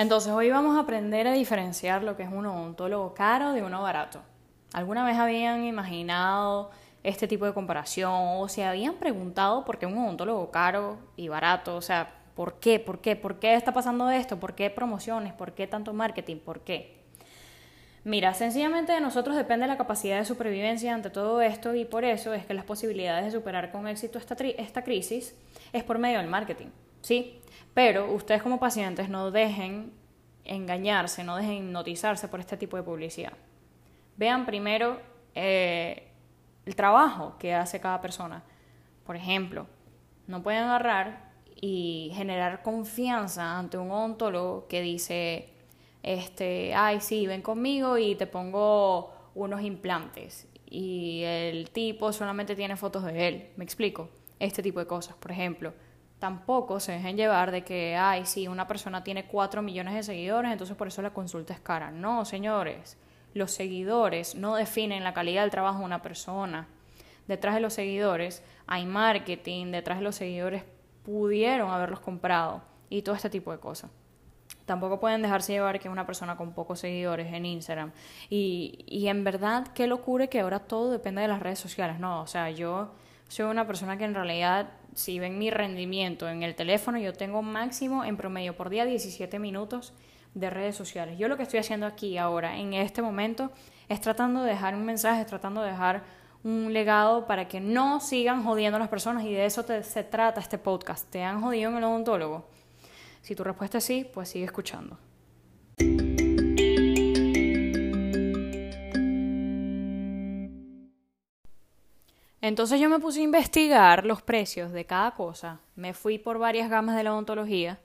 Entonces hoy vamos a aprender a diferenciar lo que es un odontólogo caro de uno barato. ¿Alguna vez habían imaginado este tipo de comparación o se habían preguntado por qué un odontólogo caro y barato? O sea, ¿por qué? ¿Por qué? ¿Por qué está pasando esto? ¿Por qué promociones? ¿Por qué tanto marketing? ¿Por qué? Mira, sencillamente de nosotros depende la capacidad de supervivencia ante todo esto y por eso es que las posibilidades de superar con éxito esta, esta crisis es por medio del marketing, ¿sí? Pero ustedes como pacientes no dejen engañarse, no dejen hipnotizarse por este tipo de publicidad. Vean primero eh, el trabajo que hace cada persona. Por ejemplo, no pueden agarrar y generar confianza ante un odontólogo que dice, este, ay, sí, ven conmigo y te pongo unos implantes. Y el tipo solamente tiene fotos de él. ¿Me explico? Este tipo de cosas, por ejemplo tampoco se dejen llevar de que, ay, sí, una persona tiene 4 millones de seguidores, entonces por eso la consulta es cara. No, señores, los seguidores no definen la calidad del trabajo de una persona. Detrás de los seguidores hay marketing, detrás de los seguidores pudieron haberlos comprado y todo este tipo de cosas. Tampoco pueden dejarse llevar que una persona con pocos seguidores en Instagram. Y, y en verdad, qué locura que ahora todo depende de las redes sociales. No, o sea, yo soy una persona que en realidad si ven mi rendimiento en el teléfono, yo tengo máximo en promedio por día 17 minutos de redes sociales. Yo lo que estoy haciendo aquí ahora, en este momento, es tratando de dejar un mensaje, tratando de dejar un legado para que no sigan jodiendo a las personas y de eso se trata este podcast. ¿Te han jodido en el odontólogo? Si tu respuesta es sí, pues sigue escuchando. Entonces yo me puse a investigar los precios de cada cosa. Me fui por varias gamas de la odontología,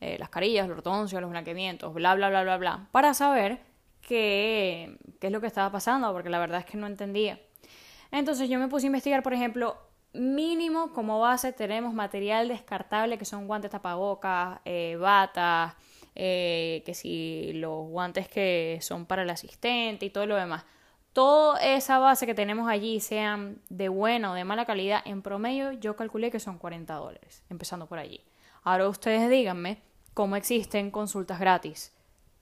eh, las carillas, los ortodoncios, los blanqueamientos, bla, bla, bla, bla, bla, para saber qué, qué es lo que estaba pasando, porque la verdad es que no entendía. Entonces yo me puse a investigar, por ejemplo, mínimo como base tenemos material descartable que son guantes tapabocas, eh, batas, eh, que si los guantes que son para el asistente y todo lo demás toda esa base que tenemos allí sean de buena o de mala calidad, en promedio yo calculé que son 40 dólares, empezando por allí. Ahora ustedes díganme cómo existen consultas gratis.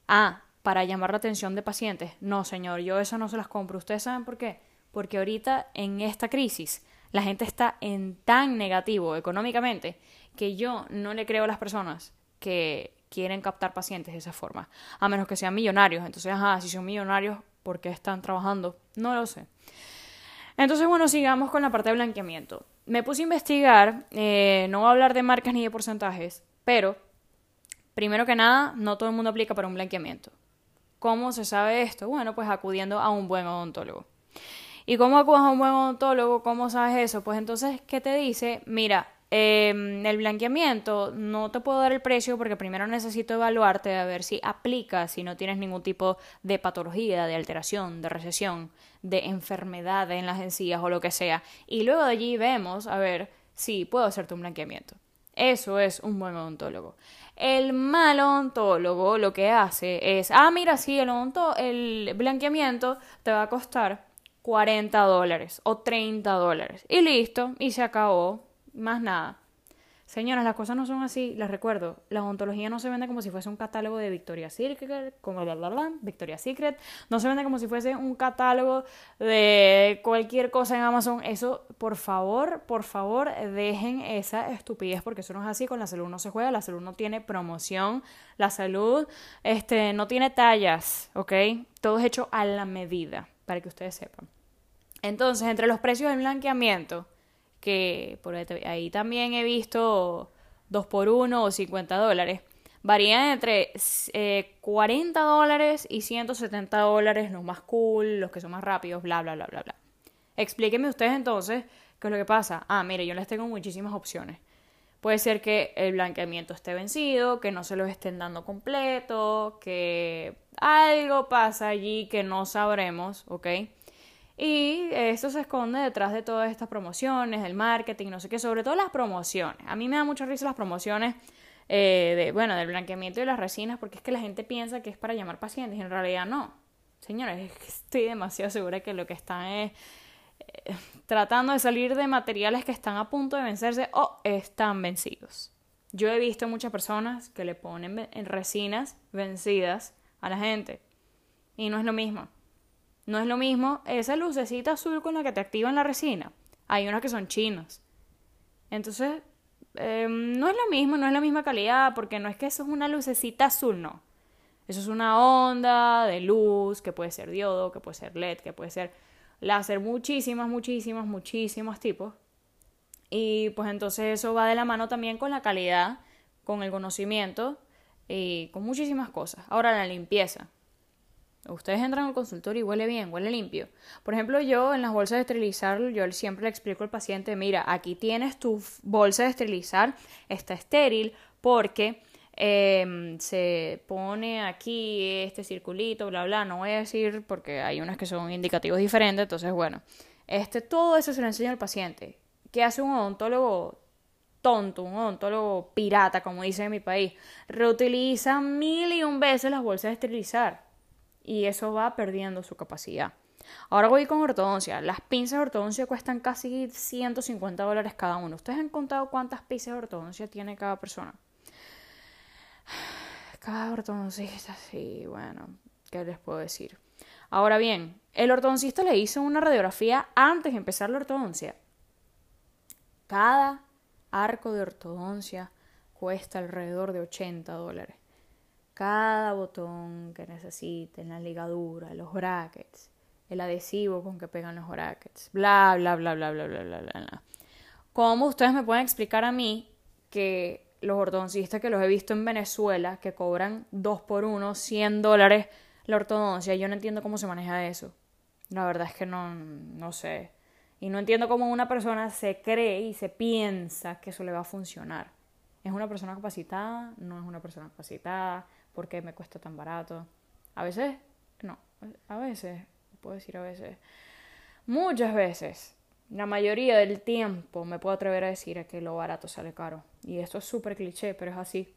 Ah, para llamar la atención de pacientes. No, señor, yo eso no se las compro. ¿Ustedes saben por qué? Porque ahorita en esta crisis la gente está en tan negativo económicamente que yo no le creo a las personas que quieren captar pacientes de esa forma, a menos que sean millonarios. Entonces, ajá, si son millonarios, por qué están trabajando, no lo sé. Entonces, bueno, sigamos con la parte de blanqueamiento. Me puse a investigar, eh, no voy a hablar de marcas ni de porcentajes, pero primero que nada, no todo el mundo aplica para un blanqueamiento. ¿Cómo se sabe esto? Bueno, pues acudiendo a un buen odontólogo. ¿Y cómo acudas a un buen odontólogo? ¿Cómo sabes eso? Pues entonces, ¿qué te dice? Mira, Em, el blanqueamiento, no te puedo dar el precio porque primero necesito evaluarte a ver si aplica, si no tienes ningún tipo de patología, de alteración, de recesión, de enfermedad en las encías o lo que sea. Y luego de allí vemos a ver si puedo hacerte un blanqueamiento. Eso es un buen odontólogo. El mal odontólogo lo que hace es, ah, mira, sí, el, el blanqueamiento te va a costar 40 dólares o 30 dólares. Y listo, y se acabó más nada. Señoras, las cosas no son así, les recuerdo, la odontología no se vende como si fuese un catálogo de Victoria's Secret, como bla, bla, bla, Victoria's Secret, no se vende como si fuese un catálogo de cualquier cosa en Amazon. Eso, por favor, por favor, dejen esa estupidez porque eso no es así, con la salud no se juega, la salud no tiene promoción, la salud este, no tiene tallas, ¿ok? Todo es hecho a la medida, para que ustedes sepan. Entonces, entre los precios del blanqueamiento, que por ahí también he visto 2 por 1 o 50 dólares. Varían entre 40 eh, dólares y 170 dólares los más cool, los que son más rápidos, bla, bla, bla, bla, bla. Explíquenme ustedes entonces qué es lo que pasa. Ah, mire, yo les tengo muchísimas opciones. Puede ser que el blanqueamiento esté vencido, que no se los estén dando completo, que algo pasa allí que no sabremos, ¿ok? Y eso se esconde detrás de todas estas promociones, el marketing, no sé qué, sobre todo las promociones. A mí me da mucha risa las promociones eh, de, bueno, del blanqueamiento y las resinas, porque es que la gente piensa que es para llamar pacientes y en realidad no. Señores, estoy demasiado segura que lo que están es eh, tratando de salir de materiales que están a punto de vencerse o están vencidos. Yo he visto muchas personas que le ponen en resinas vencidas a la gente. Y no es lo mismo. No es lo mismo esa lucecita azul con la que te activan la resina. Hay unas que son chinas. Entonces, em, no es lo mismo, no es la misma calidad, porque no es que eso es una lucecita azul, no. Eso es una onda de luz, que puede ser diodo, que puede ser LED, que puede ser láser, muchísimas, muchísimas, muchísimos tipos. Y pues entonces eso va de la mano también con la calidad, con el conocimiento y con muchísimas cosas. Ahora la limpieza. Ustedes entran al consultorio y huele bien, huele limpio. Por ejemplo, yo en las bolsas de esterilizar, yo siempre le explico al paciente, mira, aquí tienes tu bolsa de esterilizar, está estéril porque em, se pone aquí este circulito, bla, bla, no voy a decir porque hay unas que son indicativos diferentes, entonces bueno, este, todo eso se lo enseña al paciente. ¿Qué hace un odontólogo tonto, un odontólogo pirata, como dice en mi país? Reutiliza mil y un veces las bolsas de esterilizar y eso va perdiendo su capacidad. Ahora voy con ortodoncia. Las pinzas de ortodoncia cuestan casi 150 dólares cada uno. ¿Ustedes han contado cuántas pinzas de ortodoncia tiene cada persona? Cada ortodoncista, sí, bueno, ¿qué les puedo decir? Ahora bien, el ortodoncista le hizo una radiografía antes de empezar la ortodoncia cada arco de ortodoncia cuesta alrededor de 80 dólares. Cada botón que necesiten, la ligadura, los brackets, el adhesivo con que pegan los brackets, bla, bla, bla, bla, bla, bla, bla, bla. ¿Cómo ustedes me pueden explicar a mí que los ortodoncistas que los he visto en Venezuela, que cobran 2 por 1, 100 dólares la ortodoncia, yo no entiendo cómo se maneja eso. La verdad es que no, no sé. Y no entiendo cómo una persona se cree y se piensa que eso le va a funcionar. ¿Es una persona capacitada? ¿No es una persona capacitada? ¿Por qué me cuesta tan barato? A veces, no, a veces, puedo decir a veces, muchas veces, la mayoría del tiempo me puedo atrever a decir que lo barato sale caro. Y esto es súper cliché, pero es así.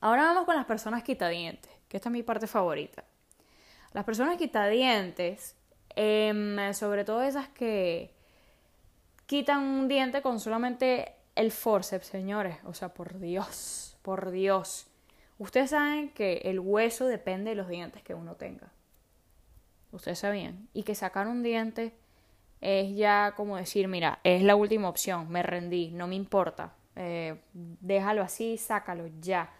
Ahora vamos con las personas quitadientes, que esta es mi parte favorita. Las personas quitadientes, em, sobre todo esas que quitan un diente con solamente el forceps, señores. O sea, por Dios, por Dios. Ustedes saben que el hueso depende de los dientes que uno tenga. Ustedes sabían. Y que sacar un diente es ya como decir, mira, es la última opción, me rendí, no me importa. Eh, déjalo así, sácalo ya.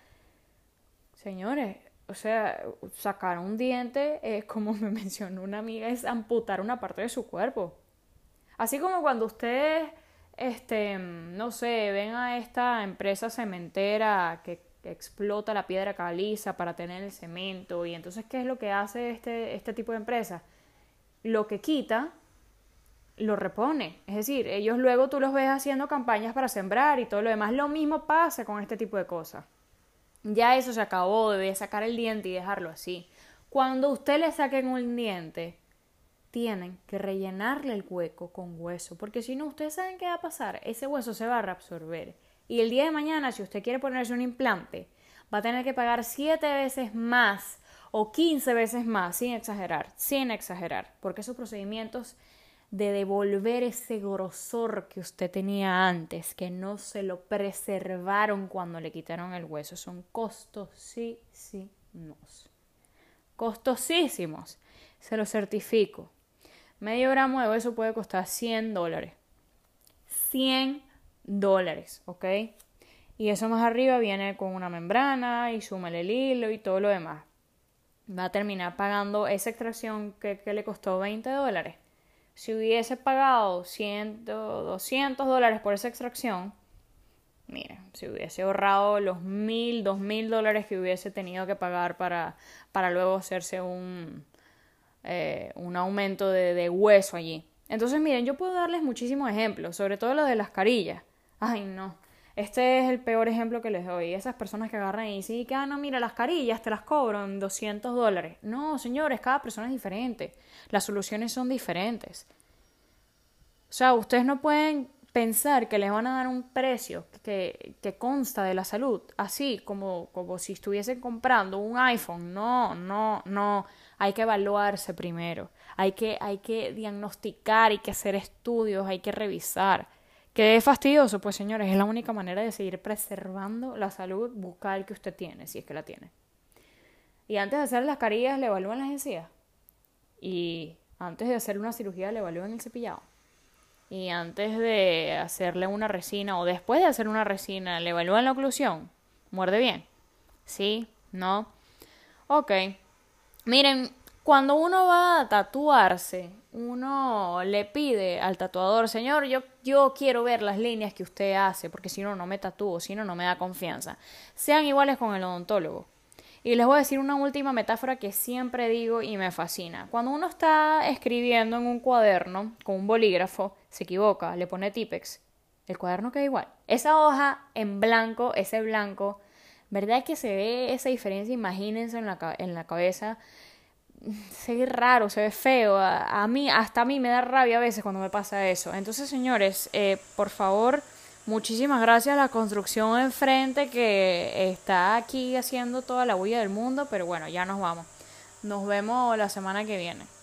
Señores, o sea, sacar un diente es como me mencionó una amiga, es amputar una parte de su cuerpo. Así como cuando ustedes, este, no sé, ven a esta empresa cementera que, explota la piedra caliza para tener el cemento y entonces, ¿qué es lo que hace este, este tipo de empresa? Lo que quita, lo repone. Es decir, ellos luego tú los ves haciendo campañas para sembrar y todo lo demás. Lo mismo pasa con este tipo de cosas. Ya eso se acabó, de sacar el diente y dejarlo así. Cuando usted le saquen un diente, tienen que rellenarle el hueco con hueso, porque si no, ustedes saben qué va a pasar, ese hueso se va a reabsorber. Y el día de mañana, si usted quiere ponerse un implante, va a tener que pagar siete veces más o 15 veces más, sin exagerar, sin exagerar, porque esos procedimientos de devolver ese grosor que usted tenía antes, que no se lo preservaron cuando le quitaron el hueso, son costosísimos. Costosísimos, se lo certifico. Medio gramo de hueso puede costar 100 dólares. 100 dólares, ¿ok? Y eso más arriba viene con una membrana y súmale el hilo y todo lo demás. Va a terminar pagando esa extracción que, le costó 20 dólares. Si hubiese pagado 100, 200 dólares por esa extracción, mire, si hubiese ahorrado los 1000, 2000 dólares que hubiese tenido que pagar para, para luego hacerse un, eh, un aumento de, hueso allí. Entonces, miren, yo puedo darles muchísimos ejemplos, sobre todo lo de las carillas. Ay, no. Este es el peor ejemplo que les doy. Esas personas que agarran y dicen que, ah, no, mira, las carillas te las cobro en 200 dólares. No, señores, cada persona es diferente. Las soluciones son diferentes. O sea, ustedes no pueden pensar que les van a dar un precio que, consta de la salud, así como, como si estuviesen comprando un iPhone. No, no, no. Hay que evaluarse primero. Hay que, hay que diagnosticar, hay que hacer estudios, hay que revisar Que es fastidioso, pues señores, es la única manera de seguir preservando la salud bucal que usted tiene, si es que la tiene. Y antes de hacer las carillas le evalúan las encías. Y antes de hacer una cirugía le evalúan el cepillado. Y antes de hacerle una resina o después de hacer una resina le evalúan la oclusión. ¿Muerde bien? ¿Sí? ¿No? Ok. Miren, cuando uno va a tatuarse, uno le pide al tatuador, señor, yo, yo quiero ver las líneas que usted hace, porque si no, no me tatúo, si no, no me da confianza. Sean iguales con el odontólogo. Y les voy a decir una última metáfora que siempre digo y me fascina. Cuando uno está escribiendo en un cuaderno con un bolígrafo, se equivoca, le pone Tipex, el cuaderno queda igual. Esa hoja en blanco, ese blanco, ¿verdad que se ve esa diferencia? Imagínense en la, en la cabeza se ve raro, se ve feo. A, mí, hasta a mí me da rabia a veces cuando me pasa eso. Entonces, señores, eh, por favor, muchísimas gracias a la construcción enfrente que está aquí haciendo toda la huella del mundo. Pero bueno, ya nos vamos. Nos vemos la semana que viene.